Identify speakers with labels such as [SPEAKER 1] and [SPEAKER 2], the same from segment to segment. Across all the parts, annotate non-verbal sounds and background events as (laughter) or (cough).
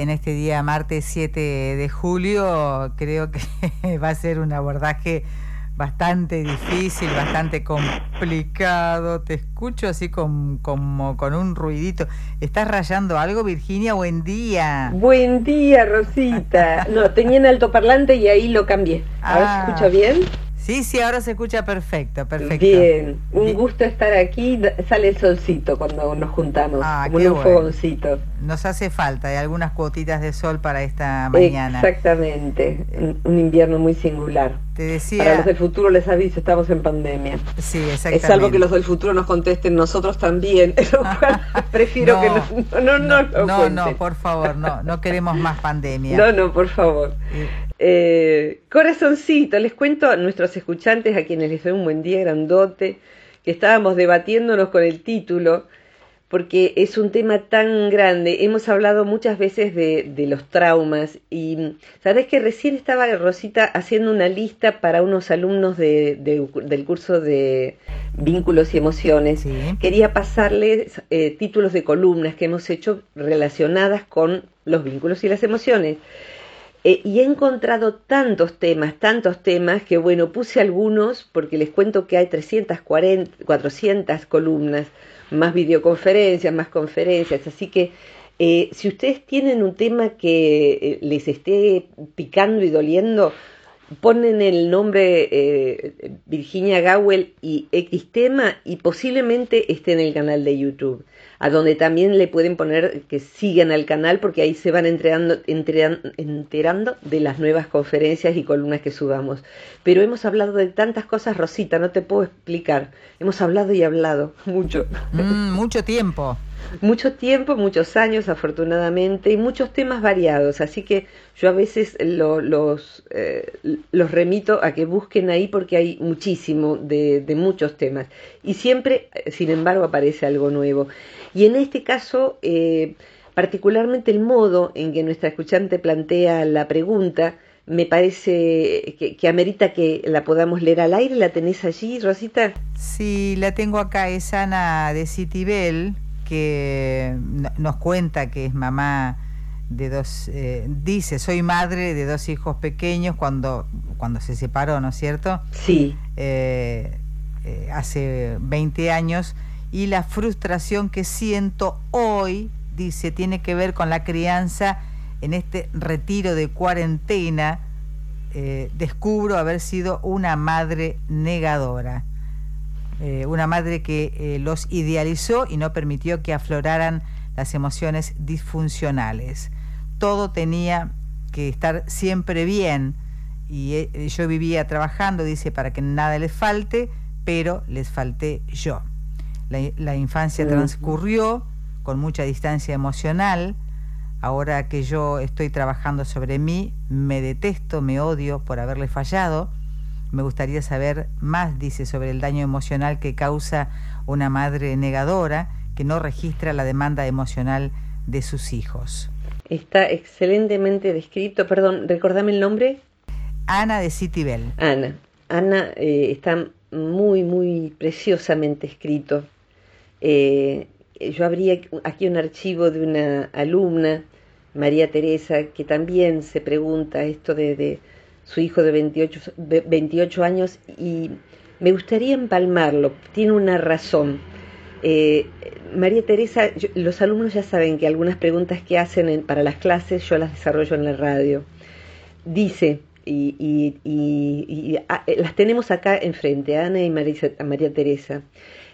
[SPEAKER 1] En este día martes 7 de julio, creo que (laughs) va a ser un abordaje bastante difícil, bastante complicado. Te escucho así como con un ruidito. ¿Estás rayando algo, Virginia? Buen día.
[SPEAKER 2] Buen día, Rosita. No, tenía en altoparlante y ahí lo cambié. ¿Ahora se escucha ah. bien?
[SPEAKER 1] Sí, sí, ahora se escucha perfecto, perfecto.
[SPEAKER 2] Bien, un gusto estar aquí. Sale el solcito cuando nos juntamos, ah, como un fogoncito.
[SPEAKER 1] Nos hace falta, hay algunas cuotitas de sol para esta mañana.
[SPEAKER 2] Exactamente, un invierno muy singular.
[SPEAKER 1] Te decía...
[SPEAKER 2] Para los del futuro les aviso, estamos en pandemia.
[SPEAKER 1] Sí, exactamente.
[SPEAKER 2] Es algo que los del futuro nos contesten nosotros también, (laughs) (laughs) prefiero que no, no, no,
[SPEAKER 1] no, no, no, por favor, no, no queremos más pandemia.
[SPEAKER 2] No, no, por favor. Eh, corazoncito, les cuento a nuestros escuchantes, a quienes les doy un buen día grandote, que estábamos debatiéndonos con el título, porque es un tema tan grande. Hemos hablado muchas veces de, los traumas y sabes que recién estaba Rosita haciendo una lista para unos alumnos del curso de vínculos y emociones. Quería pasarles eh, títulos de columnas que hemos hecho relacionadas con los vínculos y las emociones. Eh, y he encontrado tantos temas, tantos temas, que bueno, puse algunos porque les cuento que hay 340, 400 columnas, más videoconferencias, más conferencias, así que eh, si ustedes tienen un tema que eh, les esté picando y doliendo, ponen el nombre Virginia Gowell y X tema y posiblemente esté en el canal de YouTube a donde también le pueden poner que sigan al canal porque ahí se van enterando, enterando de las nuevas conferencias y columnas que subamos. Pero hemos hablado de tantas cosas, Rosita, no te puedo explicar. Hemos hablado y hablado mucho.
[SPEAKER 1] Mm, mucho tiempo.
[SPEAKER 2] Mucho tiempo, muchos años afortunadamente y muchos temas variados, así que yo a veces los, eh, los remito a que busquen ahí porque hay muchísimo de, de muchos temas y siempre, sin embargo, aparece algo nuevo. Y en este caso, eh, particularmente el modo en que nuestra escuchante plantea la pregunta, me parece que, amerita que la podamos leer al aire. ¿La tenés allí, Rosita?
[SPEAKER 1] Sí, la tengo acá. Es Ana de Citibel, que nos cuenta que es mamá de dos, eh, dice, soy madre de dos hijos pequeños cuando, cuando se separó, ¿no es cierto?
[SPEAKER 2] Sí.
[SPEAKER 1] Eh, hace 20 años y la frustración que siento hoy, dice, tiene que ver con la crianza en este retiro de cuarentena. Eh, descubro haber sido una madre negadora, eh, una madre que eh, los idealizó y no permitió que afloraran las emociones disfuncionales. Todo tenía que estar siempre bien y yo vivía trabajando, dice, para que nada les falte, pero les falté yo. La, infancia transcurrió con mucha distancia emocional. Ahora que yo estoy trabajando sobre mí, me detesto, me odio por haberle fallado. Me gustaría saber más, dice, sobre el daño emocional que causa una madre negadora que no registra la demanda emocional de sus hijos.
[SPEAKER 2] Está excelentemente descrito. Perdón, recordame el nombre.
[SPEAKER 1] Ana de Citibel.
[SPEAKER 2] Ana. Ana eh, está muy, muy preciosamente escrito. Eh, yo abrí aquí un archivo de una alumna, María Teresa, que también se pregunta esto de, su hijo de 28, 28, años y me gustaría empalmarlo, tiene una razón. Eh, María Teresa, los alumnos ya saben que algunas preguntas que hacen para las clases yo las desarrollo en la radio. Dice, y, ah, las tenemos acá enfrente, Ana y María Teresa.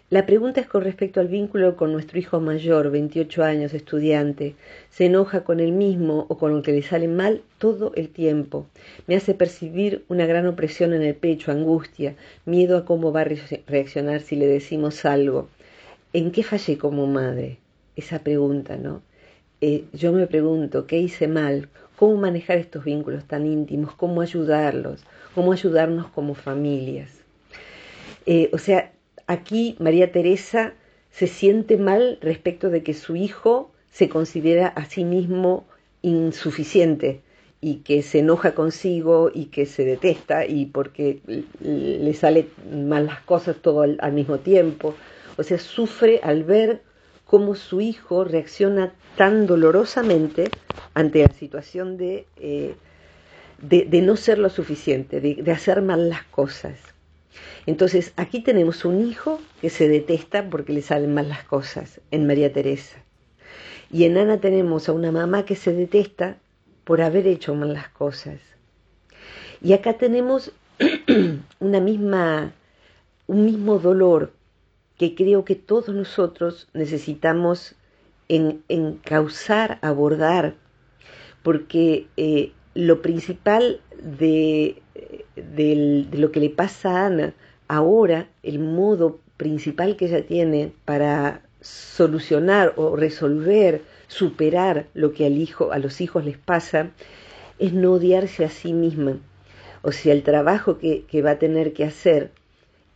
[SPEAKER 2] La pregunta es con respecto al vínculo con nuestro hijo mayor, 28 años, estudiante. Se enoja con él mismo o con lo que le sale mal todo el tiempo. Me hace percibir una gran opresión en el pecho, angustia, miedo a cómo va a reaccionar si le decimos algo. ¿En qué fallé como madre? esa pregunta, ¿no? Eh, yo me pregunto, ¿qué hice mal? ¿Cómo manejar estos vínculos tan íntimos? ¿Cómo ayudarlos? ¿Cómo ayudarnos como familias? Eh, o sea, aquí María Teresa se siente mal respecto de que su hijo se considera a sí mismo insuficiente y que se enoja consigo y que se detesta y porque le sale mal las cosas todo al, mismo tiempo. O sea, sufre al ver cómo su hijo reacciona tan dolorosamente ante la situación de, eh, de, no ser lo suficiente, de hacer mal las cosas. Entonces, aquí tenemos un hijo que se detesta porque le salen mal las cosas, en María Teresa. Y en Ana tenemos a una mamá que se detesta por haber hecho mal las cosas. Y acá tenemos (clears throat) una misma, un mismo dolor que creo que todos nosotros necesitamos en, causar, abordar, porque eh, lo principal de, de, lo que le pasa a Ana ahora, el modo principal que ella tiene para solucionar o resolver, superar lo que al hijo, a los hijos les pasa, es no odiarse a sí misma. O sea, el trabajo que, que va a tener que hacer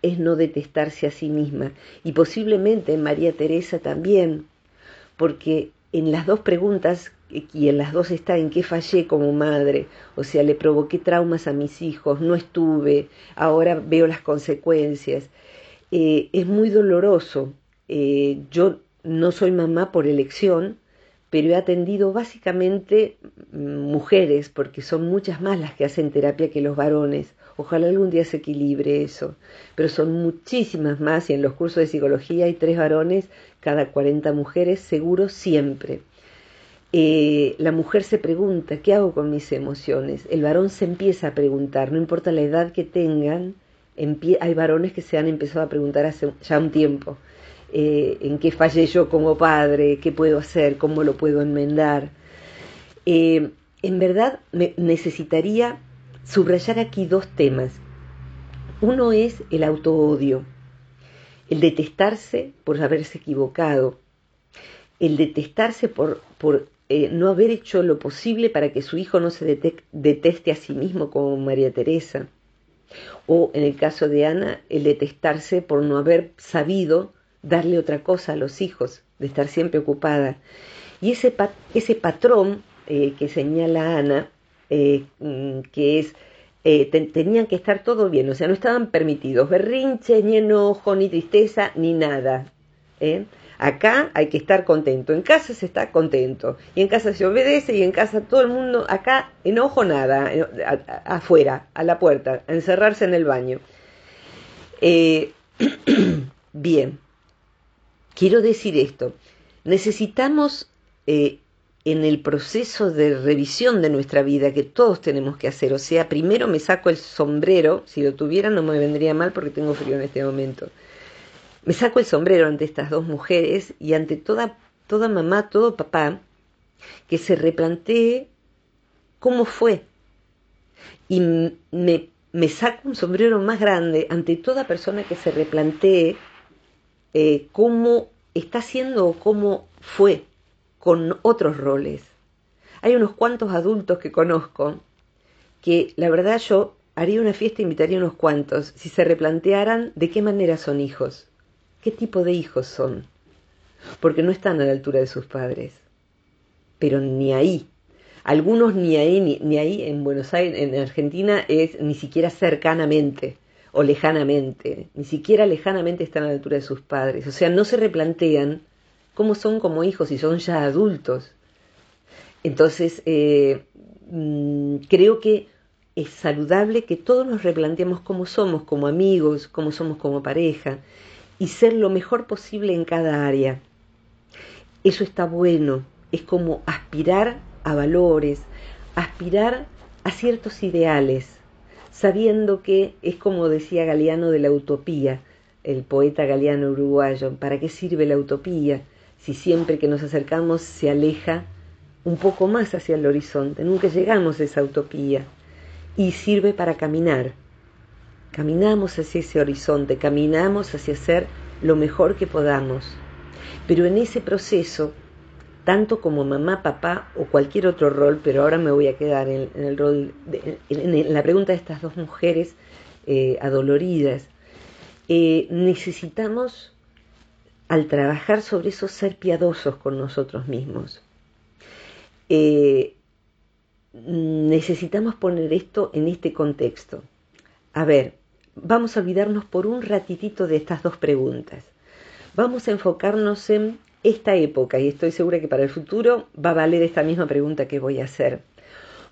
[SPEAKER 2] es no detestarse a sí misma. Y posiblemente María Teresa también, porque en las dos preguntas, y en las dos está en qué fallé como madre, o sea, le provoqué traumas a mis hijos, no estuve, ahora veo las consecuencias. Eh, es muy doloroso. Eh, yo no soy mamá por elección, pero he atendido básicamente mm, mujeres, porque son muchas más las que hacen terapia que los varones. Ojalá algún día se equilibre eso, pero son muchísimas más y en los cursos de psicología hay tres varones cada 40 mujeres, seguro siempre. Eh, la mujer se pregunta, ¿qué hago con mis emociones? El varón se empieza a preguntar, no importa la edad que tengan, hay varones que se han empezado a preguntar hace ya un tiempo, eh, en qué fallé yo como padre, qué puedo hacer, cómo lo puedo enmendar. Eh, en verdad necesitaría subrayar aquí dos temas. Uno es el autoodio, el detestarse por haberse equivocado, el detestarse por, por eh, no haber hecho lo posible para que su hijo no se deteste a sí mismo como María Teresa, o en el caso de Ana, el detestarse por no haber sabido darle otra cosa a los hijos, de estar siempre ocupada. Y ese, ese patrón eh, que señala Ana, eh, mm, que es, eh, tenían que estar todo bien, o sea, no estaban permitidos berrinches, ni enojo, ni tristeza, ni nada. Acá hay que estar contento, en casa se está contento, y en casa se obedece, y en casa todo el mundo, acá enojo nada, afuera, a la puerta, a encerrarse en el baño. (clears throat) bien, Quiero decir esto, necesitamos eh, en el proceso de revisión de nuestra vida que todos tenemos que hacer, o sea, primero me saco el sombrero, si lo tuviera no me vendría mal porque tengo frío en este momento, me saco el sombrero ante estas dos mujeres y ante toda, toda mamá, todo papá, que se replantee cómo fue. Y me, me saco un sombrero más grande ante toda persona que se replantee eh, cómo está haciendo o cómo fue con otros roles. Hay unos cuantos adultos que conozco que la verdad yo haría una fiesta e invitaría unos cuantos si se replantearan de qué manera son hijos, qué tipo de hijos son, porque no están a la altura de sus padres, pero ni ahí. Algunos ni ahí, ni, ni ahí en Buenos Aires, en Argentina es ni siquiera cercanamente o lejanamente, ni siquiera lejanamente están a la altura de sus padres, o sea, no se replantean cómo son como hijos y son ya adultos. Entonces, eh, mm, creo que es saludable que todos nos replanteemos cómo somos como amigos, cómo somos como pareja, y ser lo mejor posible en cada área. Eso está bueno, es como aspirar a valores, aspirar a ciertos ideales sabiendo que es como decía Galeano de la utopía, el poeta galeano uruguayo, ¿para qué sirve la utopía si siempre que nos acercamos se aleja un poco más hacia el horizonte? Nunca llegamos a esa utopía y sirve para caminar. Caminamos hacia ese horizonte, caminamos hacia ser lo mejor que podamos. Pero en ese proceso, tanto como mamá, papá o cualquier otro rol, pero ahora me voy a quedar en, el rol, en, la pregunta de estas dos mujeres eh, adoloridas, eh, necesitamos, al trabajar sobre eso, ser piadosos con nosotros mismos. Eh, necesitamos poner esto en este contexto. A ver, vamos a olvidarnos por un ratitito de estas dos preguntas. Vamos a enfocarnos en esta época y estoy segura que para el futuro va a valer esta misma pregunta que voy a hacer.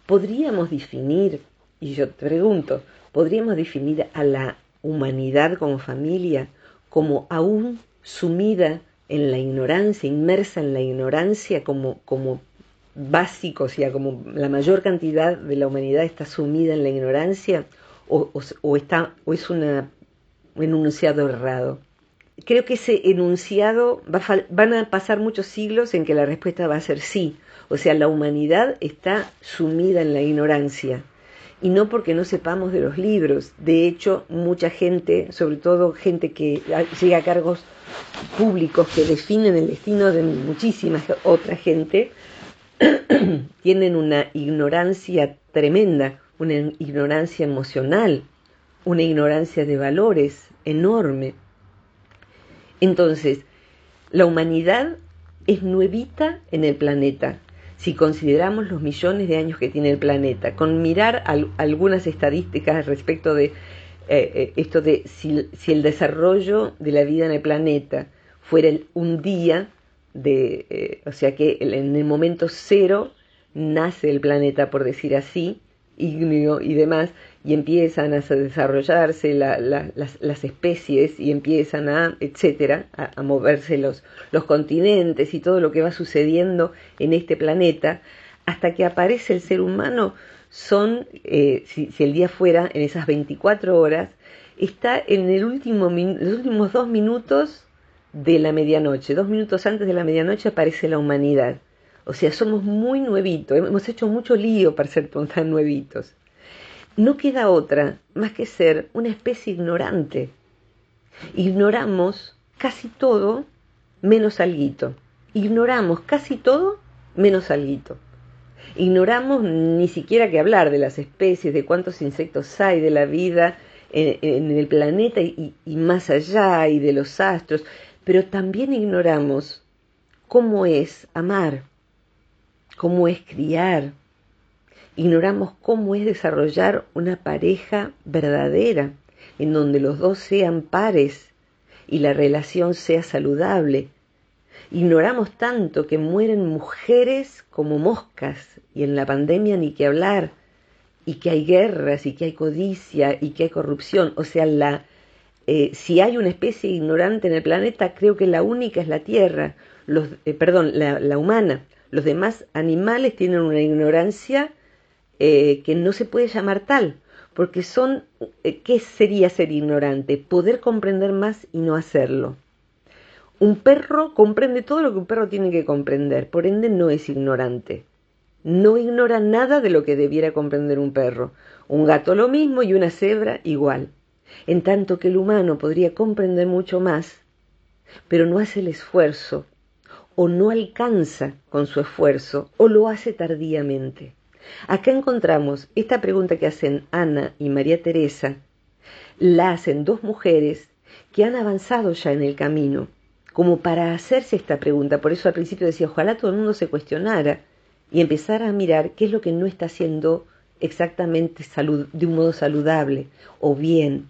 [SPEAKER 2] ¿Podríamos definir, y yo te pregunto, ¿podríamos definir a la humanidad como familia como aún sumida en la ignorancia, inmersa en la ignorancia como, como básico, o sea, como la mayor cantidad de la humanidad está sumida en la ignorancia o, está, o es una, un enunciado errado. Creo que ese enunciado va van a pasar muchos siglos en que la respuesta va a ser sí. O sea, la humanidad está sumida en la ignorancia. Y no porque no sepamos de los libros. De hecho, mucha gente, sobre todo gente que llega a cargos públicos que definen el destino de muchísima otra gente, (clears throat) tienen una ignorancia tremenda, una ignorancia emocional, una ignorancia de valores enorme. Entonces, la humanidad es nuevita en el planeta, si consideramos los millones de años que tiene el planeta, con mirar algunas estadísticas respecto de eh, eh, esto de si, el desarrollo de la vida en el planeta fuera un día, de, eh, o sea que en el momento cero nace el planeta, por decir así, ignio y demás, y empiezan a desarrollarse las, especies y empiezan a, etcétera, a, moverse los, los continentes y todo lo que va sucediendo en este planeta, hasta que aparece el ser humano, son, eh, si, el día fuera en esas 24 horas, está en el último, los últimos dos minutos de la medianoche, dos minutos antes de la medianoche aparece la humanidad. O sea, somos muy nuevitos, hemos hecho mucho lío para ser tan nuevitos. No queda otra más que ser una especie ignorante. Ignoramos casi todo menos alguito. Ignoramos casi todo menos alguito. Ignoramos ni siquiera que hablar de las especies, de cuántos insectos hay, de la vida en, el planeta y más allá, y de los astros, pero también ignoramos cómo es amar, cómo es criar. Ignoramos cómo es desarrollar una pareja verdadera, en donde los dos sean pares y la relación sea saludable. Ignoramos tanto que mueren mujeres como moscas y en la pandemia ni que hablar, y que hay guerras y que hay codicia y que hay corrupción. O sea, la, eh, si hay una especie ignorante en el planeta, creo que la única es la Tierra, los, eh, perdón, la humana. Los demás animales tienen una ignorancia eh, que no se puede llamar tal, porque son, eh, ¿qué sería ser ignorante? Poder comprender más y no hacerlo. Un perro comprende todo lo que un perro tiene que comprender, por ende no es ignorante. No ignora nada de lo que debiera comprender un perro. Un gato lo mismo y una cebra igual. En tanto que el humano podría comprender mucho más, pero no hace el esfuerzo o no alcanza con su esfuerzo o lo hace tardíamente. Acá encontramos esta pregunta que hacen Ana y María Teresa, la hacen dos mujeres que han avanzado ya en el camino, como para hacerse esta pregunta. Por eso al principio decía, ojalá todo el mundo se cuestionara y empezara a mirar qué es lo que no está haciendo exactamente de un modo saludable o bien.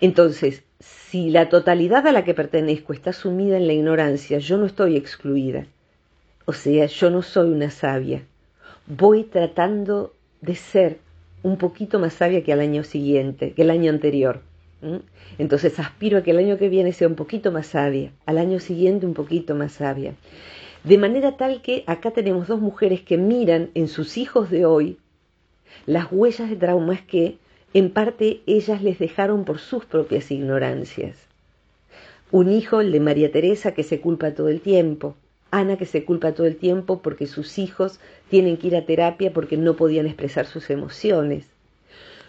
[SPEAKER 2] Entonces, si la totalidad a la que pertenezco está sumida en la ignorancia, yo no estoy excluida. O sea, yo no soy una sabia. Voy tratando de ser un poquito más sabia que el año siguiente, que el año anterior. Entonces aspiro a que el año que viene sea un poquito más sabia, al año siguiente un poquito más sabia. De manera tal que acá tenemos dos mujeres que miran en sus hijos de hoy las huellas de traumas que en parte ellas les dejaron por sus propias ignorancias. Un hijo, el de María Teresa, que se culpa todo el tiempo. Ana, que se culpa todo el tiempo porque sus hijos tienen que ir a terapia porque no podían expresar sus emociones.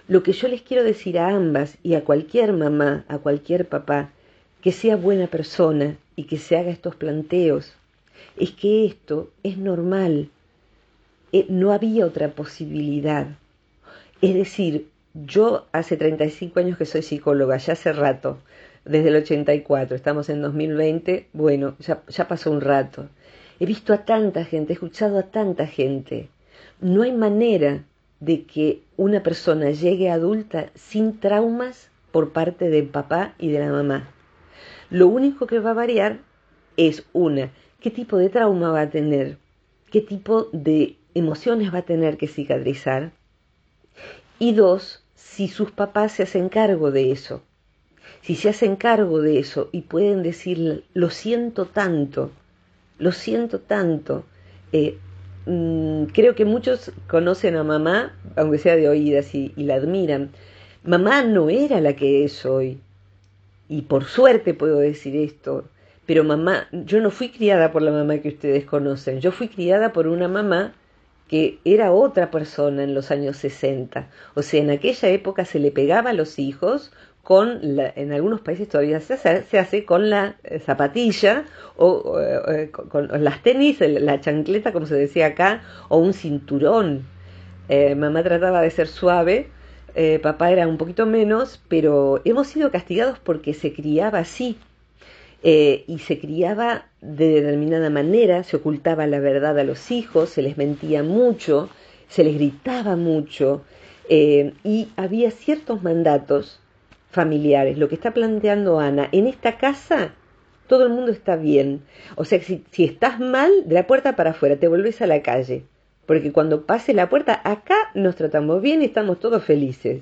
[SPEAKER 2] Lo que yo les quiero decir a ambas y a cualquier mamá, a cualquier papá, que sea buena persona y que se haga estos planteos es que esto es normal. Eh, no había otra posibilidad. Es decir, yo hace 35 años que soy psicóloga, ya hace rato, desde el 84, estamos en 2020, bueno, ya, ya pasó un rato. He visto a tanta gente, he escuchado a tanta gente. No hay manera de que una persona llegue adulta sin traumas por parte del papá y de la mamá. Lo único que va a variar es una, qué tipo de trauma va a tener, qué tipo de emociones va a tener que cicatrizar. Y dos, si sus papás se hacen cargo de eso. Si se hacen cargo de eso y pueden decir, lo siento tanto, lo siento tanto. Eh, mm, creo que muchos conocen a mamá, aunque sea de oídas, y, y la admiran. Mamá no era la que es hoy. Y por suerte puedo decir esto. Pero mamá, yo no fui criada por la mamá que ustedes conocen. Yo fui criada por una mamá que era otra persona en los años 60. O sea, en aquella época se le pegaba a los hijos con, la, en algunos países todavía se hace, se hace con la eh, zapatilla o, eh, con, las tenis, la chancleta, como se decía acá, o un cinturón. Eh, mamá trataba de ser suave, papá era un poquito menos, pero hemos sido castigados porque se criaba así. Y se criaba de determinada manera, se ocultaba la verdad a los hijos, se les mentía mucho, se les gritaba mucho, y había ciertos mandatos familiares. Lo que está planteando Ana, en esta casa todo el mundo está bien. O sea, si, si estás mal, de la puerta para afuera, te volvés a la calle. Porque cuando pase la puerta, acá nos tratamos bien y estamos todos felices.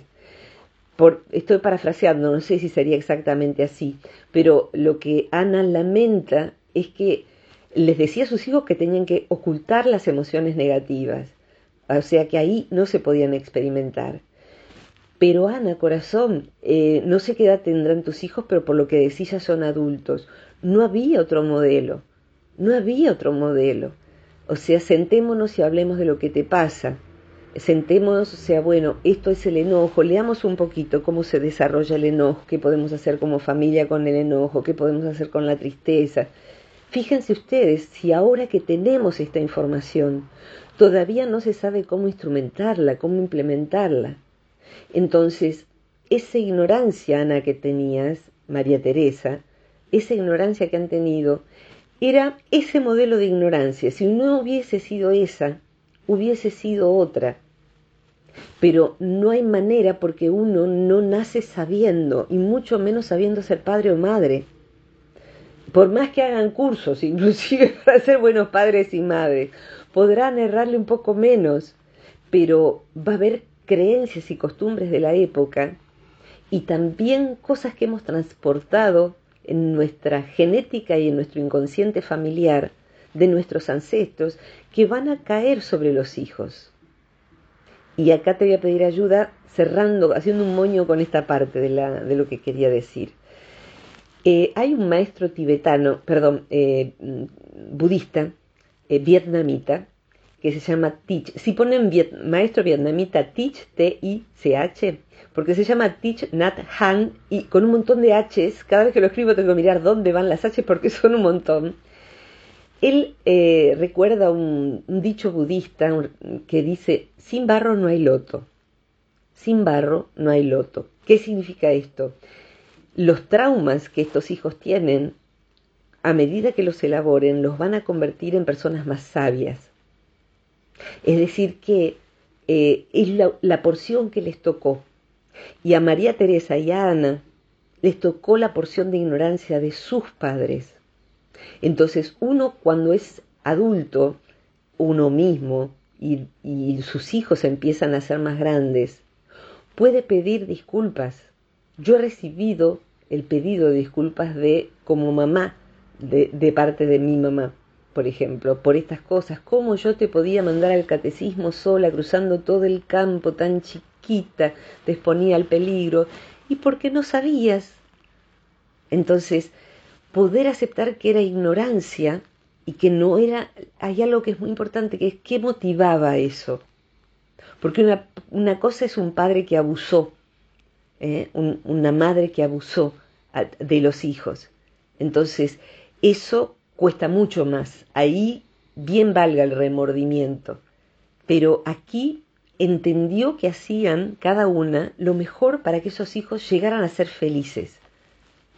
[SPEAKER 2] Por, estoy parafraseando, no sé si sería exactamente así, pero lo que Ana lamenta es que les decía a sus hijos que tenían que ocultar las emociones negativas, o sea que ahí no se podían experimentar. Pero Ana, corazón, eh, no sé qué edad tendrán tus hijos, pero por lo que decís ya son adultos. No había otro modelo, no había otro modelo. O sea, sentémonos y hablemos de lo que te pasa. Sentémonos, o sea, bueno, esto es el enojo, leamos un poquito cómo se desarrolla el enojo, qué podemos hacer como familia con el enojo, qué podemos hacer con la tristeza. Fíjense ustedes, si ahora que tenemos esta información, todavía no se sabe cómo instrumentarla, cómo implementarla. Entonces, esa ignorancia, Ana, que tenías, María Teresa, esa ignorancia que han tenido, era ese modelo de ignorancia. Si no hubiese sido esa, hubiese sido otra. Pero no hay manera porque uno no nace sabiendo, y mucho menos sabiendo ser padre o madre. Por más que hagan cursos, (laughs) inclusive para ser buenos padres y madres, podrán errarle un poco menos, pero va a haber creencias y costumbres de la época y también cosas que hemos transportado en nuestra genética y en nuestro inconsciente familiar de nuestros ancestros que van a caer sobre los hijos. Y acá te voy a pedir ayuda cerrando, haciendo un moño con esta parte de, la, de lo que quería decir. Eh, hay un maestro tibetano, perdón, eh, budista, eh, vietnamita, que se llama Teach. Si ponen maestro vietnamita Teach, T-I-C-H, porque se llama Teach Nat Han y con un montón de H's, cada vez que lo escribo tengo que mirar dónde van las H porque son un montón. Él eh, recuerda un, dicho budista que dice, sin barro no hay loto. Sin barro no hay loto. ¿Qué significa esto? Los traumas que estos hijos tienen, a medida que los elaboren, los van a convertir en personas más sabias es decir, que eh, es la, porción que les tocó. Y a María Teresa y a Ana les tocó la porción de ignorancia de sus padres. Entonces uno cuando es adulto, uno mismo, y, y, sus hijos empiezan a ser más grandes, puede pedir disculpas. Yo he recibido el pedido de disculpas de como mamá, de, de parte de mi mamá por ejemplo, por estas cosas, cómo yo te podía mandar al catecismo sola, cruzando todo el campo tan chiquita, te exponía al peligro, y porque no sabías. Entonces, poder aceptar que era ignorancia y que no era, hay algo que es muy importante, que es qué motivaba eso. Porque una, una cosa es un padre que abusó, ¿eh? una madre que abusó de los hijos. Entonces, Eso cuesta mucho más. Ahí bien valga el remordimiento. Pero aquí entendió que hacían cada una lo mejor para que esos hijos llegaran a ser felices.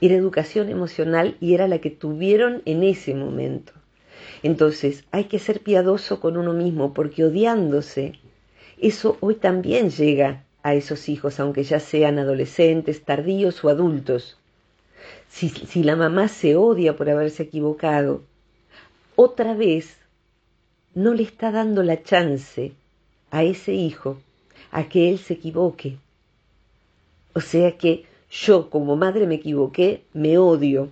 [SPEAKER 2] Era educación emocional y era la que tuvieron en ese momento. Entonces hay que ser piadoso con uno mismo porque odiándose, eso hoy también llega a esos hijos, aunque ya sean adolescentes, tardíos o adultos. Si, si la mamá se odia por haberse equivocado, otra vez no le está dando la chance a ese hijo a que él se equivoque. O sea que yo como madre me equivoqué, me odio.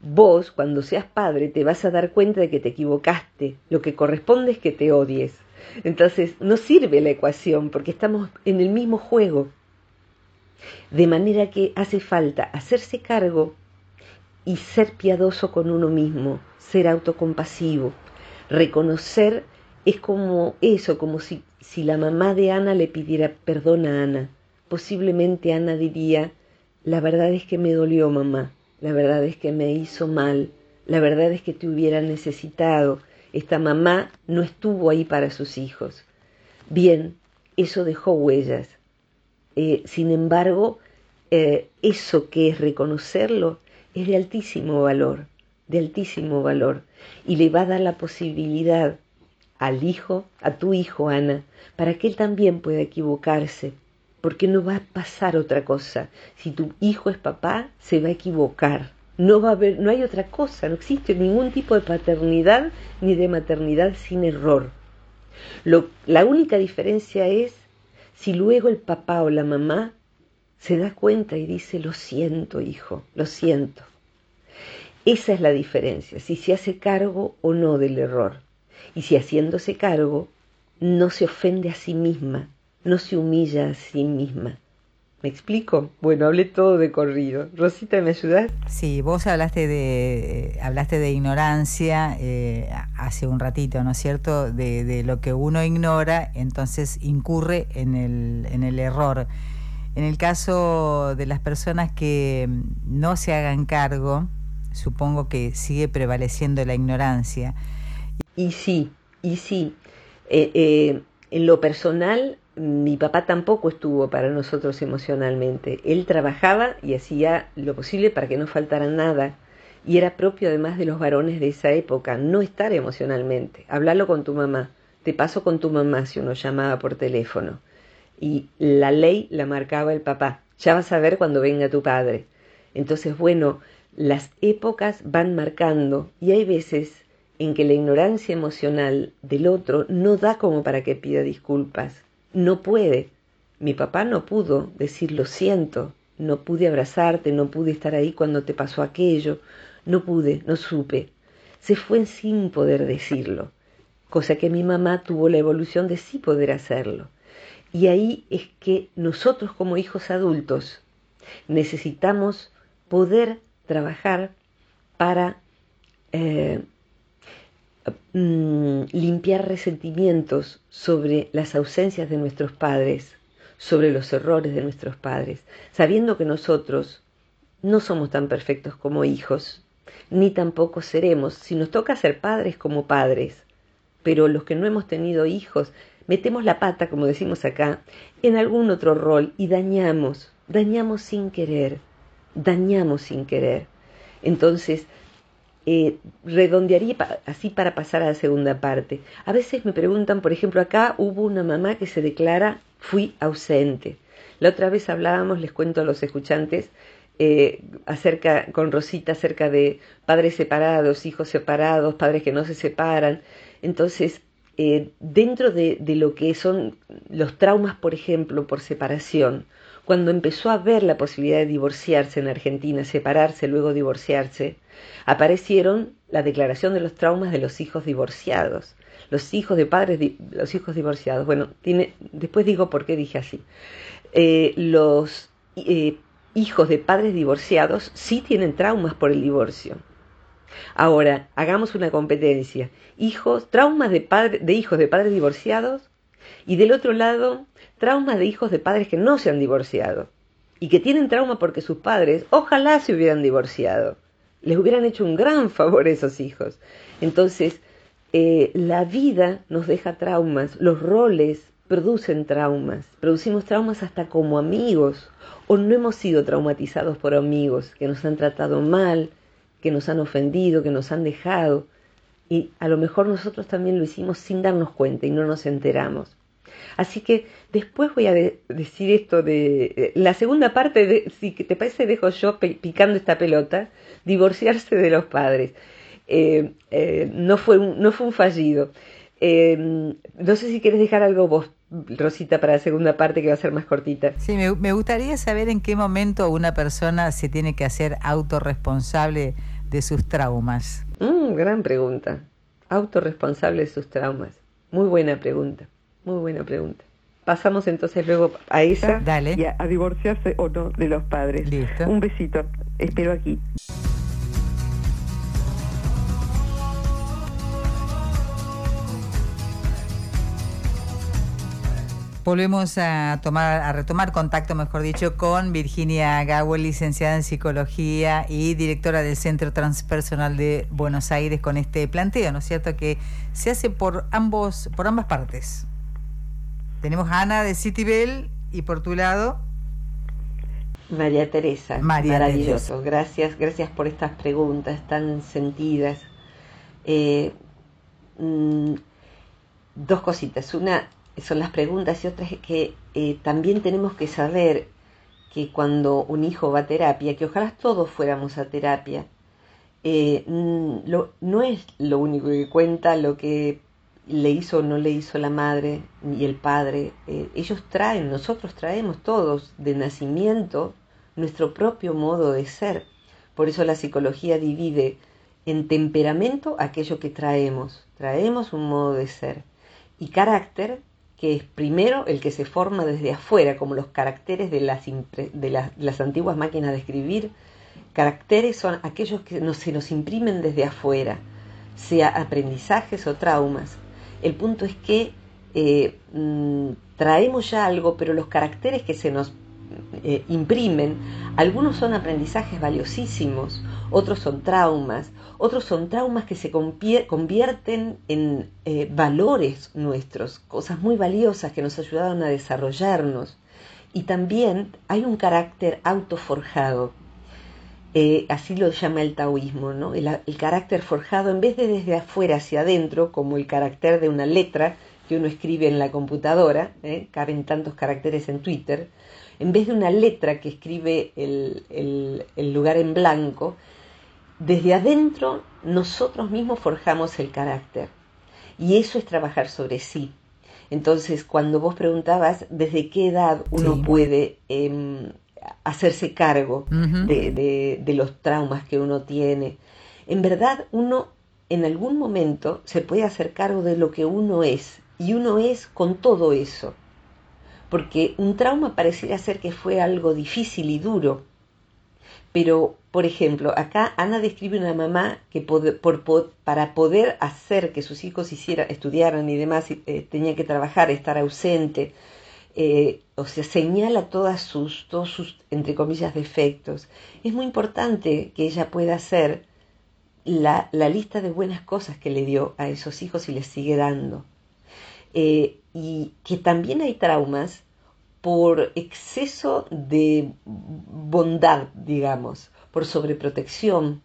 [SPEAKER 2] Vos, cuando seas padre, te vas a dar cuenta de que te equivocaste. Lo que corresponde es que te odies. Entonces, no sirve la ecuación porque estamos en el mismo juego. De manera que hace falta hacerse cargo y ser piadoso con uno mismo, ser autocompasivo, reconocer es como eso, como si, si la mamá de Ana le pidiera perdón a Ana. Posiblemente Ana diría, la verdad es que me dolió mamá, la verdad es que me hizo mal, la verdad es que te hubiera necesitado, esta mamá no estuvo ahí para sus hijos. Bien, eso dejó huellas. Eh, sin embargo, eh, eso que es reconocerlo es de altísimo valor, de altísimo valor, y le va a dar la posibilidad al hijo, a tu hijo, Ana, para que él también pueda equivocarse, porque no va a pasar otra cosa. Si tu hijo es papá, se va a equivocar. No va a haber, no hay otra cosa, no existe ningún tipo de paternidad ni de maternidad sin error. La única diferencia es si luego el papá o la mamá se da cuenta y dice, lo siento, hijo, lo siento. Esa es la diferencia, si se hace cargo o no del error y si haciéndose cargo no se ofende a sí misma, no se humilla a sí misma. ¿Me explico? Bueno, hablé todo de corrido. Rosita, ¿me ayudas?
[SPEAKER 1] Sí, vos hablaste de, hablaste de ignorancia eh, hace un ratito, ¿no es cierto? De, de, lo que uno ignora, entonces incurre en el, en el error. En el caso de las personas que no se hagan cargo, supongo que sigue prevaleciendo la ignorancia.
[SPEAKER 2] Y sí, y sí. Eh, eh, en lo personal, mi papá tampoco estuvo para nosotros emocionalmente. Él trabajaba y hacía lo posible para que no faltara nada. Y era propio además de los varones de esa época, no estar emocionalmente. Hablarlo con tu mamá. Te paso con tu mamá si uno llamaba por teléfono. Y la ley la marcaba el papá. Ya vas a ver cuando venga tu padre. Entonces, bueno, las épocas van marcando y hay veces en que la ignorancia emocional del otro no da como para que pida disculpas. No puede. Mi papá no pudo decir lo siento, no pude abrazarte, no pude estar ahí cuando te pasó aquello, no pude, no supe. Se fue sin poder decirlo, cosa que mi mamá tuvo la evolución de sí poder hacerlo. Y ahí es que nosotros como hijos adultos necesitamos poder trabajar para eh, Mm, limpiar resentimientos sobre las ausencias de nuestros padres, sobre los errores de nuestros padres, sabiendo que nosotros no somos tan perfectos como hijos, ni tampoco seremos, si nos toca ser padres como padres, pero los que no hemos tenido hijos, metemos la pata, como decimos acá, en algún otro rol y dañamos, dañamos sin querer, dañamos sin querer. Entonces, eh, redondearía así para pasar a la segunda parte. A veces me preguntan, por ejemplo, acá hubo una mamá que se declara fui ausente. La otra vez hablábamos, les cuento a los escuchantes, eh, acerca, con Rosita acerca de padres separados, hijos separados, padres que no se separan. Entonces, eh, dentro de, de lo que son los traumas, por ejemplo, por separación, cuando empezó a ver la posibilidad de divorciarse en Argentina, separarse, luego divorciarse, aparecieron la declaración de los traumas de los hijos divorciados. Los hijos de padres, los hijos divorciados. Bueno, tiene, después digo por qué dije así. Eh, los eh, hijos de padres divorciados sí tienen traumas por el divorcio. Ahora, hagamos una competencia. Hijos, traumas de, de hijos de padres divorciados y del otro lado, traumas de hijos de padres que no se han divorciado y que tienen trauma porque sus padres ojalá se hubieran divorciado. Les hubieran hecho un gran favor a esos hijos. Entonces, eh, la vida nos deja traumas, los roles producen traumas, producimos traumas hasta como amigos, o no hemos sido traumatizados por amigos que nos han tratado mal, que nos han ofendido, que nos han dejado, y a lo mejor nosotros también lo hicimos sin darnos cuenta y no nos enteramos. Así que después voy a decir esto de eh, la segunda parte, de, si te parece, dejo yo picando esta pelota, divorciarse de los padres. Eh, eh, no, fue un, no fue un fallido. no sé si quieres dejar algo vos, Rosita, para la segunda parte que va a ser más cortita.
[SPEAKER 1] Sí, me, gustaría saber en qué momento una persona se tiene que hacer autorresponsable de sus traumas.
[SPEAKER 2] Mm, gran pregunta. Autorresponsable de sus traumas. Muy buena pregunta. Muy buena pregunta. Pasamos entonces luego a esa
[SPEAKER 1] Dale.
[SPEAKER 2] y a, divorciarse o no de los padres.
[SPEAKER 1] Listo.
[SPEAKER 2] Un besito. Espero aquí.
[SPEAKER 1] Volvemos a tomar, a retomar contacto, mejor dicho, con Virginia Gawel, licenciada en psicología y directora del Centro Transpersonal de Buenos Aires, con este planteo, ¿no es cierto? Que se hace por ambos, por ambas partes. Tenemos a Ana de Citibel y por tu lado.
[SPEAKER 2] María Teresa.
[SPEAKER 1] María
[SPEAKER 2] Maravilloso. Gracias, gracias por estas preguntas tan sentidas. Eh, mm, dos cositas. Una son las preguntas y otra es que eh, también tenemos que saber que cuando un hijo va a terapia, que ojalá todos fuéramos a terapia, eh, mm, no es lo único que cuenta lo que le hizo o no le hizo la madre y el padre, eh, ellos traen, nosotros traemos todos de nacimiento nuestro propio modo de ser. Por eso la psicología divide en temperamento aquello que traemos. Traemos un modo de ser. Y carácter, que es primero el que se forma desde afuera, como los caracteres de las, de las, antiguas máquinas de escribir. Caracteres son aquellos que se nos imprimen desde afuera, sea aprendizajes o traumas. El punto es que eh, mm, traemos ya algo, pero los caracteres que se nos eh, imprimen, algunos son aprendizajes valiosísimos, otros son traumas, otros son traumas que se convierten en eh, valores nuestros, cosas muy valiosas que nos ayudaron a desarrollarnos. Y también hay un carácter autoforjado, eh, así lo llama el taoísmo, ¿no? El, carácter forjado, en vez de desde afuera hacia adentro, como el carácter de una letra que uno escribe en la computadora, ¿eh? caben tantos caracteres en Twitter, en vez de una letra que escribe el, el lugar en blanco, desde adentro nosotros mismos forjamos el carácter. Y eso es trabajar sobre sí. Entonces, cuando vos preguntabas desde qué edad uno puede em, hacerse cargo de, los traumas que uno tiene. En verdad, uno en algún momento se puede hacer cargo de lo que uno es, y uno es con todo eso. Porque un trauma pareciera ser que fue algo difícil y duro. Pero, por ejemplo, acá Ana describe una mamá que para poder hacer que sus hijos hiciera, estudiaran y demás, eh, tenía que trabajar, estar ausente, eh, o sea, señala todas sus, todos sus, entre comillas, defectos. Es muy importante que ella pueda hacer la, lista de buenas cosas que le dio a esos hijos y les sigue dando. Eh, y que también hay traumas por exceso de bondad, digamos, por sobreprotección,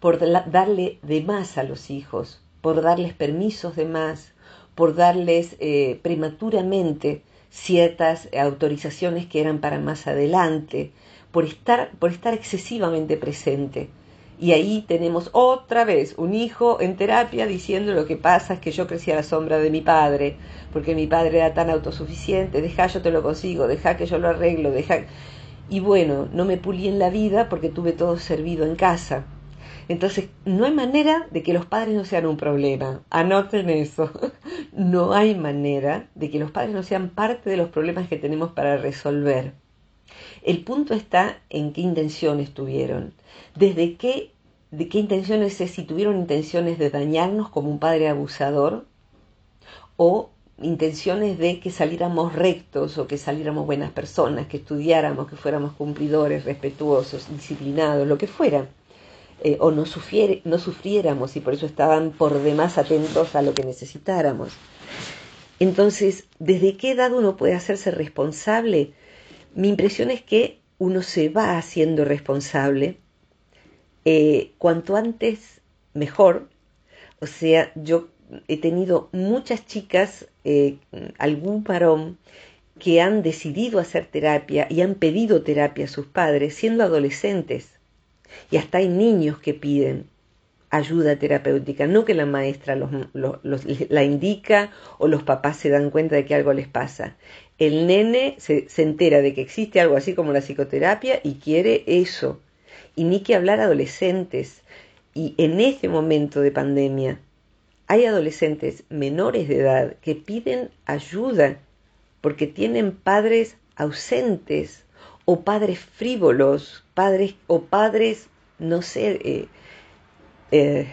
[SPEAKER 2] por darle de más a los hijos, por darles permisos de más, por darles eh, prematuramente ciertas autorizaciones que eran para más adelante, por estar, por estar excesivamente presente. Y ahí tenemos otra vez un hijo en terapia diciendo lo que pasa es que yo crecí a la sombra de mi padre, porque mi padre era tan autosuficiente, deja yo te lo consigo, deja que yo lo arreglo, deja... Y bueno, no me pulí en la vida porque tuve todo servido en casa. Entonces, no hay manera de que los padres no sean un problema. Anoten eso. (laughs) No hay manera de que los padres no sean parte de los problemas que tenemos para resolver. El punto está en qué intenciones tuvieron. Desde qué, de qué intenciones es si tuvieron intenciones de dañarnos como un padre abusador o intenciones de que saliéramos rectos o que saliéramos buenas personas, que estudiáramos, que fuéramos cumplidores, respetuosos, disciplinados, lo que fuera. Eh, o no, no sufriéramos y por eso estaban por demás atentos a lo que necesitáramos. Entonces, ¿desde qué edad uno puede hacerse responsable? Mi impresión es que uno se va haciendo responsable. Eh, cuanto antes, mejor. O sea, yo he tenido muchas chicas, eh, algún varón, que han decidido hacer terapia y han pedido terapia a sus padres siendo adolescentes. Y hasta hay niños que piden ayuda terapéutica, no que la maestra los, la indica o los papás se dan cuenta de que algo les pasa. El nene se, se entera de que existe algo así como la psicoterapia y quiere eso. Y ni que hablar adolescentes. Y en este momento de pandemia hay adolescentes menores de edad que piden ayuda porque tienen padres ausentes o padres frívolos, padres o padres, no sé, eh, eh,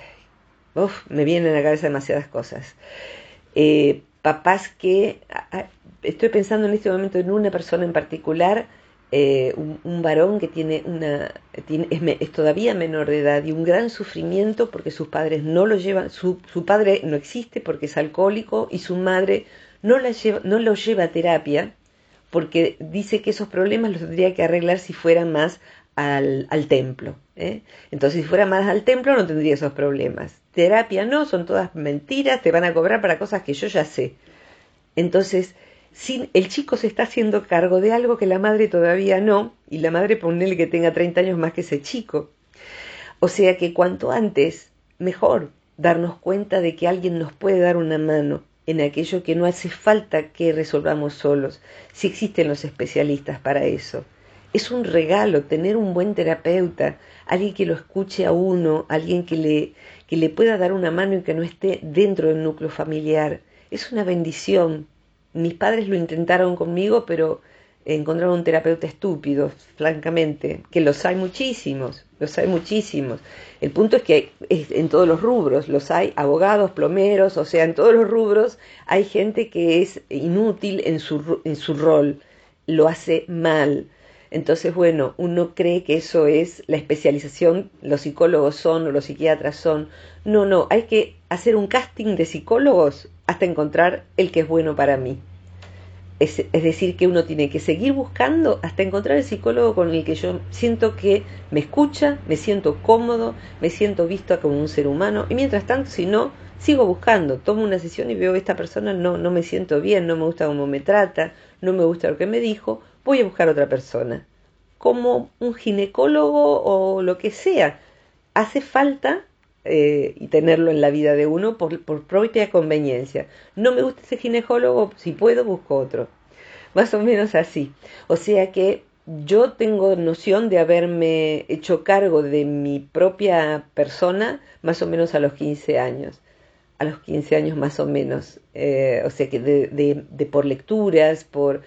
[SPEAKER 2] me vienen a la cabeza demasiadas cosas. Eh, papás que, estoy pensando en este momento en una persona en particular, eh, un, varón que tiene una, tiene, es, todavía menor de edad y un gran sufrimiento porque sus padres no lo llevan, su, su padre no existe porque es alcohólico y su madre no, la lleva, no lo lleva a terapia porque dice que esos problemas los tendría que arreglar si fuera más al, al templo. ¿eh? Entonces, si fuera más al templo, no tendría esos problemas. Terapia no, son todas mentiras, te van a cobrar para cosas que yo ya sé. Entonces, sin, el chico se está haciendo cargo de algo que la madre todavía no, y la madre ponele que tenga 30 años más que ese chico. O sea que cuanto antes, mejor darnos cuenta de que alguien nos puede dar una mano en aquello que no hace falta que resolvamos solos, si existen los especialistas para eso. Es un regalo tener un buen terapeuta, alguien que lo escuche a uno, alguien que le, que le pueda dar una mano y que no esté dentro del núcleo familiar. Es una bendición. Mis padres lo intentaron conmigo, pero encontraron un terapeuta estúpido, francamente, que los hay muchísimos, los hay muchísimos. El punto es que en todos los rubros, los hay abogados, plomeros, o sea, en todos los rubros hay gente que es inútil en su, en su rol, lo hace mal. Entonces, bueno, uno cree que eso es la especialización, los psicólogos son o los psiquiatras son. No, no, hay que hacer un casting de psicólogos hasta encontrar el que es bueno para mí. Es, decir, que uno tiene que seguir buscando hasta encontrar el psicólogo con el que yo siento que me escucha, me siento cómodo, me siento visto como un ser humano y mientras tanto, si no, sigo buscando, tomo una sesión y veo que esta persona no, no me siento bien, no me gusta cómo me trata, no me gusta lo que me dijo, voy a buscar otra persona, como un ginecólogo o lo que sea. Hace falta eh, y tenerlo en la vida de uno por, por propia conveniencia. No me gusta ese ginecólogo, si puedo busco otro. Más o menos así. O sea que yo tengo noción de haberme hecho cargo de mi propia persona más o menos a los 15 años. A los 15 años más o menos. Eh, o sea que de, por lecturas, por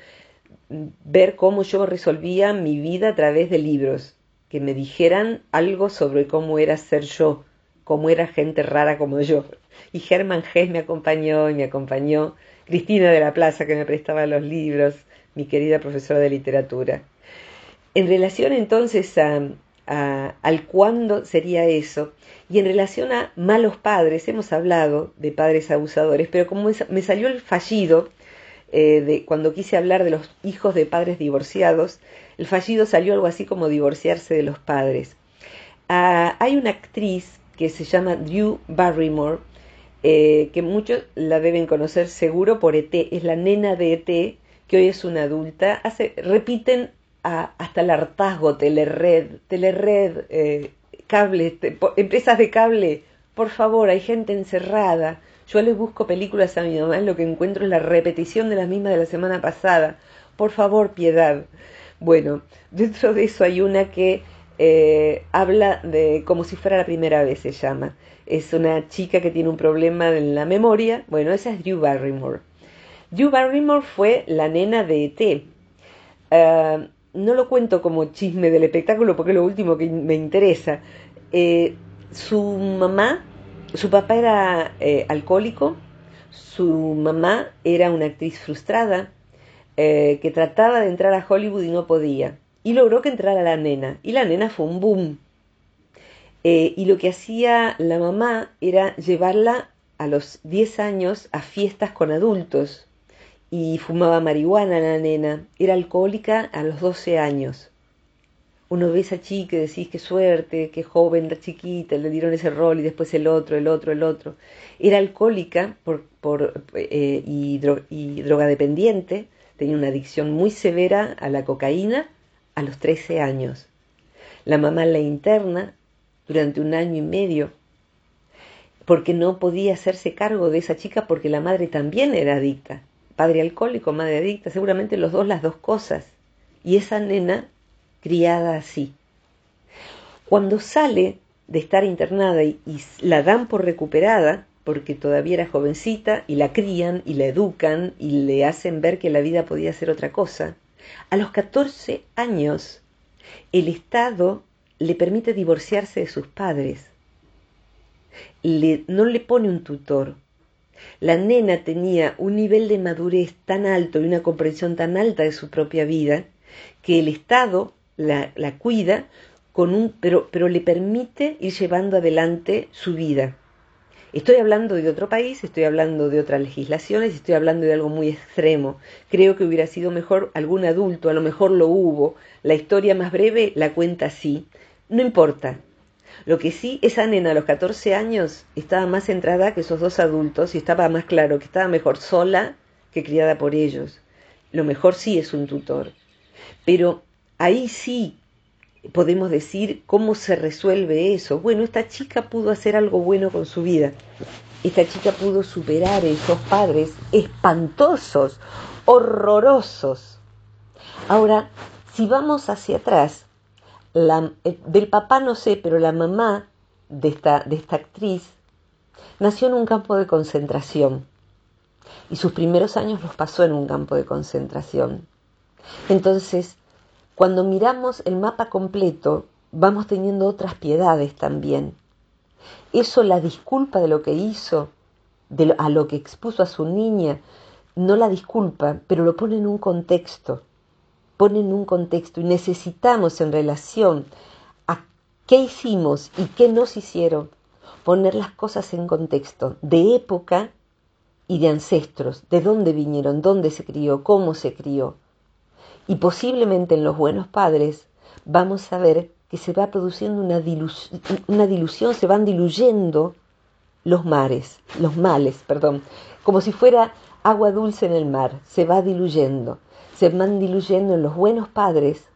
[SPEAKER 2] ver cómo yo resolvía mi vida a través de libros, que me dijeran algo sobre cómo era ser yo, cómo era gente rara como yo. Y Germán Gess me acompañó y me acompañó Cristina de la Plaza que me prestaba los libros, mi querida profesora de literatura. En relación entonces a, al cuándo sería eso, y en relación a malos padres, hemos hablado de padres abusadores, pero como me salió el fallido, eh, de, cuando quise hablar de los hijos de padres divorciados, el fallido salió algo así como divorciarse de los padres. Ah, hay una actriz que se llama Drew Barrymore, eh, que muchos la deben conocer seguro por ET, es la nena de ET, que hoy es una adulta, repiten hasta el hartazgo, Telered, Telered, eh, empresas de cable, por favor, hay gente encerrada, yo les busco películas a mi mamá, lo que encuentro es la repetición de las mismas de la semana pasada. Por favor, piedad. Bueno, (laughs) dentro de eso hay una que eh, habla de como si fuera la primera vez, se llama. Es una chica que tiene un problema en la memoria. Bueno, esa es Drew Barrymore. Drew Barrymore fue la nena de ET. Ah, no lo cuento como chisme del espectáculo porque es lo último que me interesa. Eh, su mamá su papá era eh, alcohólico, su mamá era una actriz frustrada eh, que trataba de entrar a Hollywood y no podía. Y logró que entrara la nena. Y la nena fue un boom. Eh, y lo que hacía la mamá era llevarla a los 10 años a fiestas con adultos y fumaba marihuana la nena. Era alcohólica a los 12 años. Uno ve esa chica y decís qué suerte, qué joven, la chiquita, le dieron ese rol y después el otro, el otro, el otro. Era alcohólica por, por, eh, y, y drogadependiente, tenía una adicción muy severa a la cocaína a los 13 años. La mamá la interna durante un año y medio porque no podía hacerse cargo de esa chica porque la madre también era adicta. Padre alcohólico, madre adicta, seguramente los dos las dos cosas. Y esa nena criada así. Cuando sale de estar internada y, la dan por recuperada, porque todavía era jovencita, y la crían y la educan y le hacen ver que la vida podía ser otra cosa, a los 14 años el Estado le permite divorciarse de sus padres. No le pone un tutor. La nena tenía un nivel de madurez tan alto y una comprensión tan alta de su propia vida que el Estado la, la cuida con un, pero, pero le permite ir llevando adelante su vida. Estoy hablando de otro país, estoy hablando de otras legislaciones, estoy hablando de algo muy extremo. Creo que hubiera sido mejor algún adulto, a lo mejor lo hubo. La historia más breve la cuenta así. No importa. Lo que sí, esa nena a los 14 años estaba más centrada que esos dos adultos y estaba más claro que estaba mejor sola que criada por ellos. Lo mejor sí es un tutor. Pero ahí sí podemos decir cómo se resuelve eso. Bueno, esta chica pudo hacer algo bueno con su vida. Esta chica pudo superar esos padres espantosos, horrorosos. Ahora, si vamos hacia atrás, eh, del papá no sé, pero la mamá de esta, de esta actriz nació en un campo de concentración y sus primeros años los pasó en un campo de concentración. Entonces, cuando miramos el mapa completo, vamos teniendo otras piedades también. Eso la disculpa de lo que hizo, de lo, a lo que expuso a su niña, no la disculpa, pero lo pone en un contexto ponen un contexto y necesitamos en relación a qué hicimos y qué nos hicieron, poner las cosas en contexto de época y de ancestros, de dónde vinieron, dónde se crió, cómo se crió. Y posiblemente en los buenos padres vamos a ver que se va produciendo una, dilución, una dilución, se van diluyendo los mares, los males, perdón, como si fuera agua dulce en el mar, se va diluyendo se van diluyendo en los buenos padres,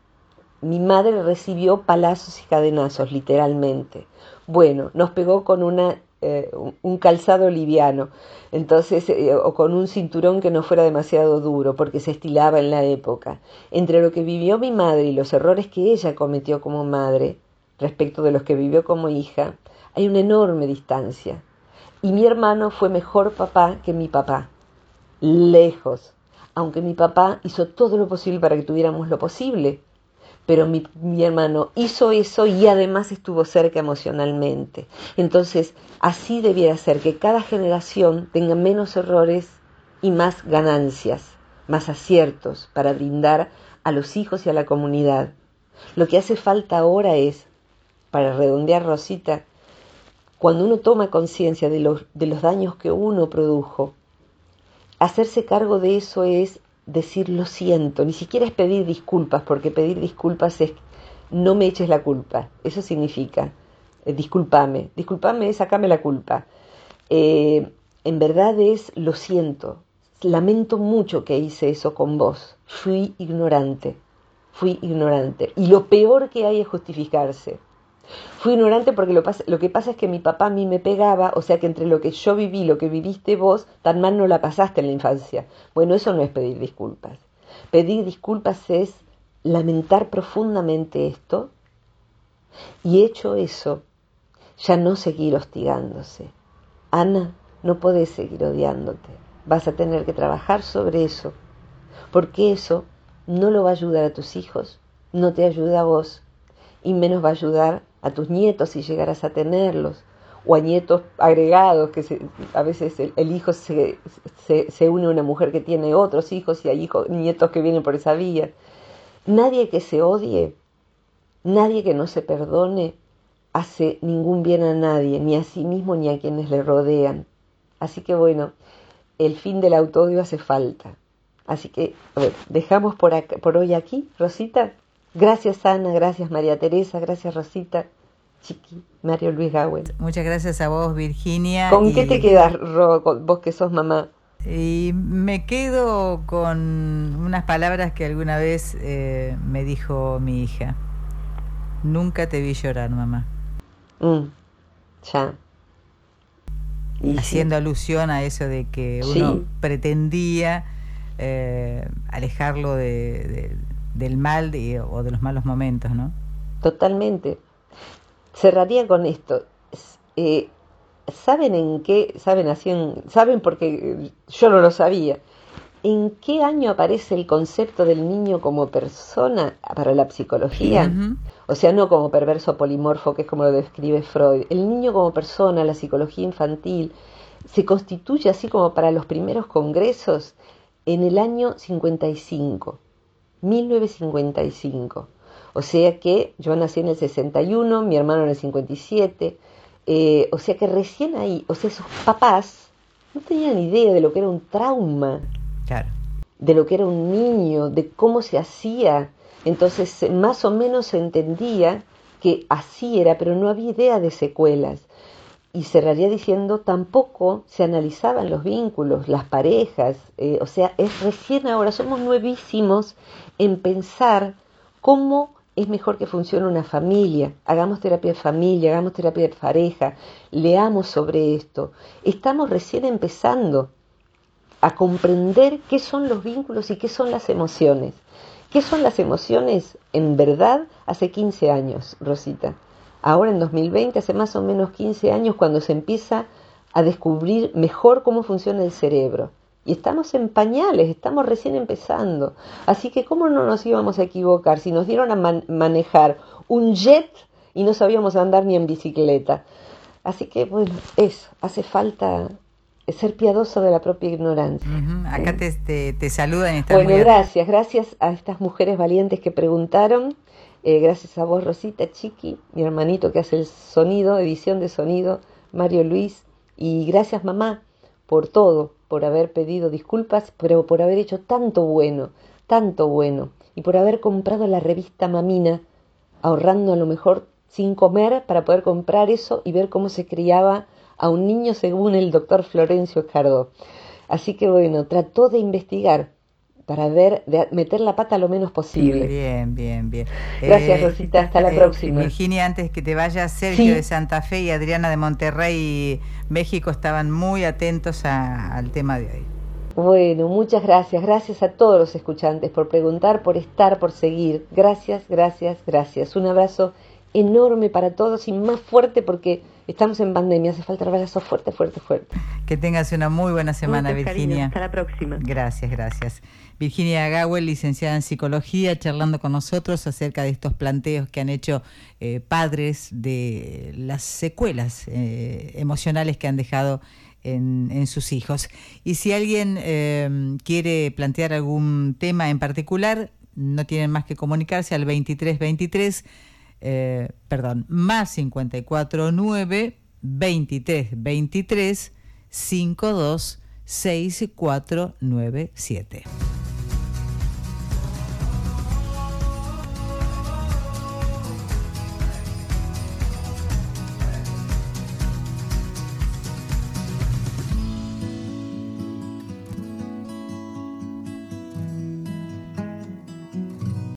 [SPEAKER 2] mi madre recibió palazos y cadenazos, literalmente. Bueno, nos pegó con una, eh, un calzado liviano, entonces, eh, o con un cinturón que no fuera demasiado duro, porque se estilaba en la época. Entre lo que vivió mi madre y los errores que ella cometió como madre, respecto de los que vivió como hija, hay una enorme distancia. Y mi hermano fue mejor papá que mi papá, lejos aunque mi papá hizo todo lo posible para que tuviéramos lo posible, pero mi, hermano hizo eso y además estuvo cerca emocionalmente. Entonces, así debiera ser que cada generación tenga menos errores y más ganancias, más aciertos para brindar a los hijos y a la comunidad. Lo que hace falta ahora es, para redondear Rosita, cuando uno toma conciencia de los, de los daños que uno produjo, hacerse cargo de eso es decir lo siento, ni siquiera es pedir disculpas, porque pedir disculpas es no me eches la culpa, eso significa eh, discúlpame, discúlpame es sacame la culpa. Eh, en verdad es lo siento, lamento mucho que hice eso con vos, fui ignorante, fui ignorante. Y lo peor que hay es justificarse. Fui ignorante porque lo, lo, que pasa es que mi papá a mí me pegaba, o sea que entre lo que yo viví y lo que viviste vos, tan mal no la pasaste en la infancia. Bueno, eso no es pedir disculpas. Pedir disculpas es lamentar profundamente esto y hecho eso, ya no seguir hostigándose. Ana, no podés seguir odiándote. Vas a tener que trabajar sobre eso, porque eso no lo va a ayudar a tus hijos, no te ayuda a vos y menos va a ayudar a tus nietos si llegarás a tenerlos, o a nietos agregados, que a veces el, hijo se, se, une a una mujer que tiene otros hijos y hay hijos, nietos que vienen por esa vía. Nadie que se odie, nadie que no se perdone, hace ningún bien a nadie, ni a sí mismo ni a quienes le rodean. Así que bueno, el fin del autodio hace falta. Así que, dejamos por, por hoy aquí, Rosita. Gracias Ana, gracias María Teresa, gracias Rosita, Chiqui, Mario Luis Gawel.
[SPEAKER 1] Muchas gracias a vos, Virginia.
[SPEAKER 2] ¿Con qué te quedas, Ro, vos que sos mamá?
[SPEAKER 1] Y me quedo con unas palabras que alguna vez eh, me dijo mi hija. Nunca te vi llorar, mamá.
[SPEAKER 2] Mm, ya.
[SPEAKER 1] Haciendo alusión a eso de que uno pretendía eh, alejarlo de, del mal o de los malos momentos, ¿no?
[SPEAKER 2] Totalmente. Cerraría con esto. Eh, ¿Saben en qué? ¿Saben así? ¿Saben porque yo no lo sabía? ¿En qué año aparece el concepto del niño como persona para la psicología? O sea, no como perverso polimorfo, que es como lo describe Freud. El niño como persona, la psicología infantil, se constituye así como para los primeros congresos en el año 55, 1955. O sea que yo nací en el 61, mi hermano en el 57 eh, o sea que recién ahí, o sea, sus papás no tenían idea de lo que era un trauma, de lo que era un niño, de cómo se hacía. Entonces, más o menos se entendía que así era, pero no había idea de secuelas. Y cerraría diciendo, tampoco se analizaban los vínculos, las parejas. Eh, o sea, es recién ahora, somos nuevísimos en pensar cómo es mejor que funcione una familia. Hagamos terapia de familia, hagamos terapia de pareja, leamos sobre esto. Estamos recién empezando a comprender qué son los vínculos y qué son las emociones. ¿Qué son las emociones en verdad hace 15 años, Rosita? Ahora en 2020, hace más o menos 15 años, cuando se empieza a descubrir mejor cómo funciona el cerebro. Y estamos en pañales, estamos recién empezando. Así que ¿cómo no nos íbamos a equivocar si nos dieron a manejar un jet y no sabíamos andar ni en bicicleta? Así que bueno, eso, hace falta ser piadoso de la propia ignorancia.
[SPEAKER 1] Acá te, te, te, saludan.
[SPEAKER 2] Bueno, gracias, gracias a estas mujeres valientes que preguntaron. Eh, gracias a vos, Rosita, Chiqui, mi hermanito que hace el sonido, edición de sonido, Mario Luis. Y gracias, mamá, por todo, por haber pedido disculpas, pero por haber hecho tanto bueno, tanto bueno, y por haber comprado la revista Mamina, ahorrando a lo mejor sin comer para poder comprar eso y ver cómo se criaba a un niño según el doctor Florencio Escardó. Así que bueno, trató de investigar para ver, de meter la pata lo menos posible.
[SPEAKER 1] Bien, bien, bien.
[SPEAKER 2] Gracias, eh, Rosita. Hasta la eh, próxima.
[SPEAKER 1] Virginia, antes que te vayas, Sergio de Santa Fe y Adriana de Monterrey, México, estaban muy atentos al tema de hoy.
[SPEAKER 2] Bueno, muchas gracias. Gracias a todos los escuchantes por preguntar, por estar, por seguir. Gracias, gracias, gracias. Un abrazo enorme para todos y más fuerte porque estamos en pandemia. Hace falta un abrazo fuerte, fuerte, fuerte.
[SPEAKER 1] Que tengas una muy buena semana, Virginia.
[SPEAKER 2] Hasta la próxima.
[SPEAKER 1] Gracias, gracias. Virginia Gawel, licenciada en psicología, charlando con nosotros acerca de estos planteos que han hecho eh, padres de las secuelas eh, emocionales que han dejado en, sus hijos. Y si alguien eh, quiere plantear algún tema en particular, no tienen más que comunicarse al 2323, perdón, más 549 2323 52 6497.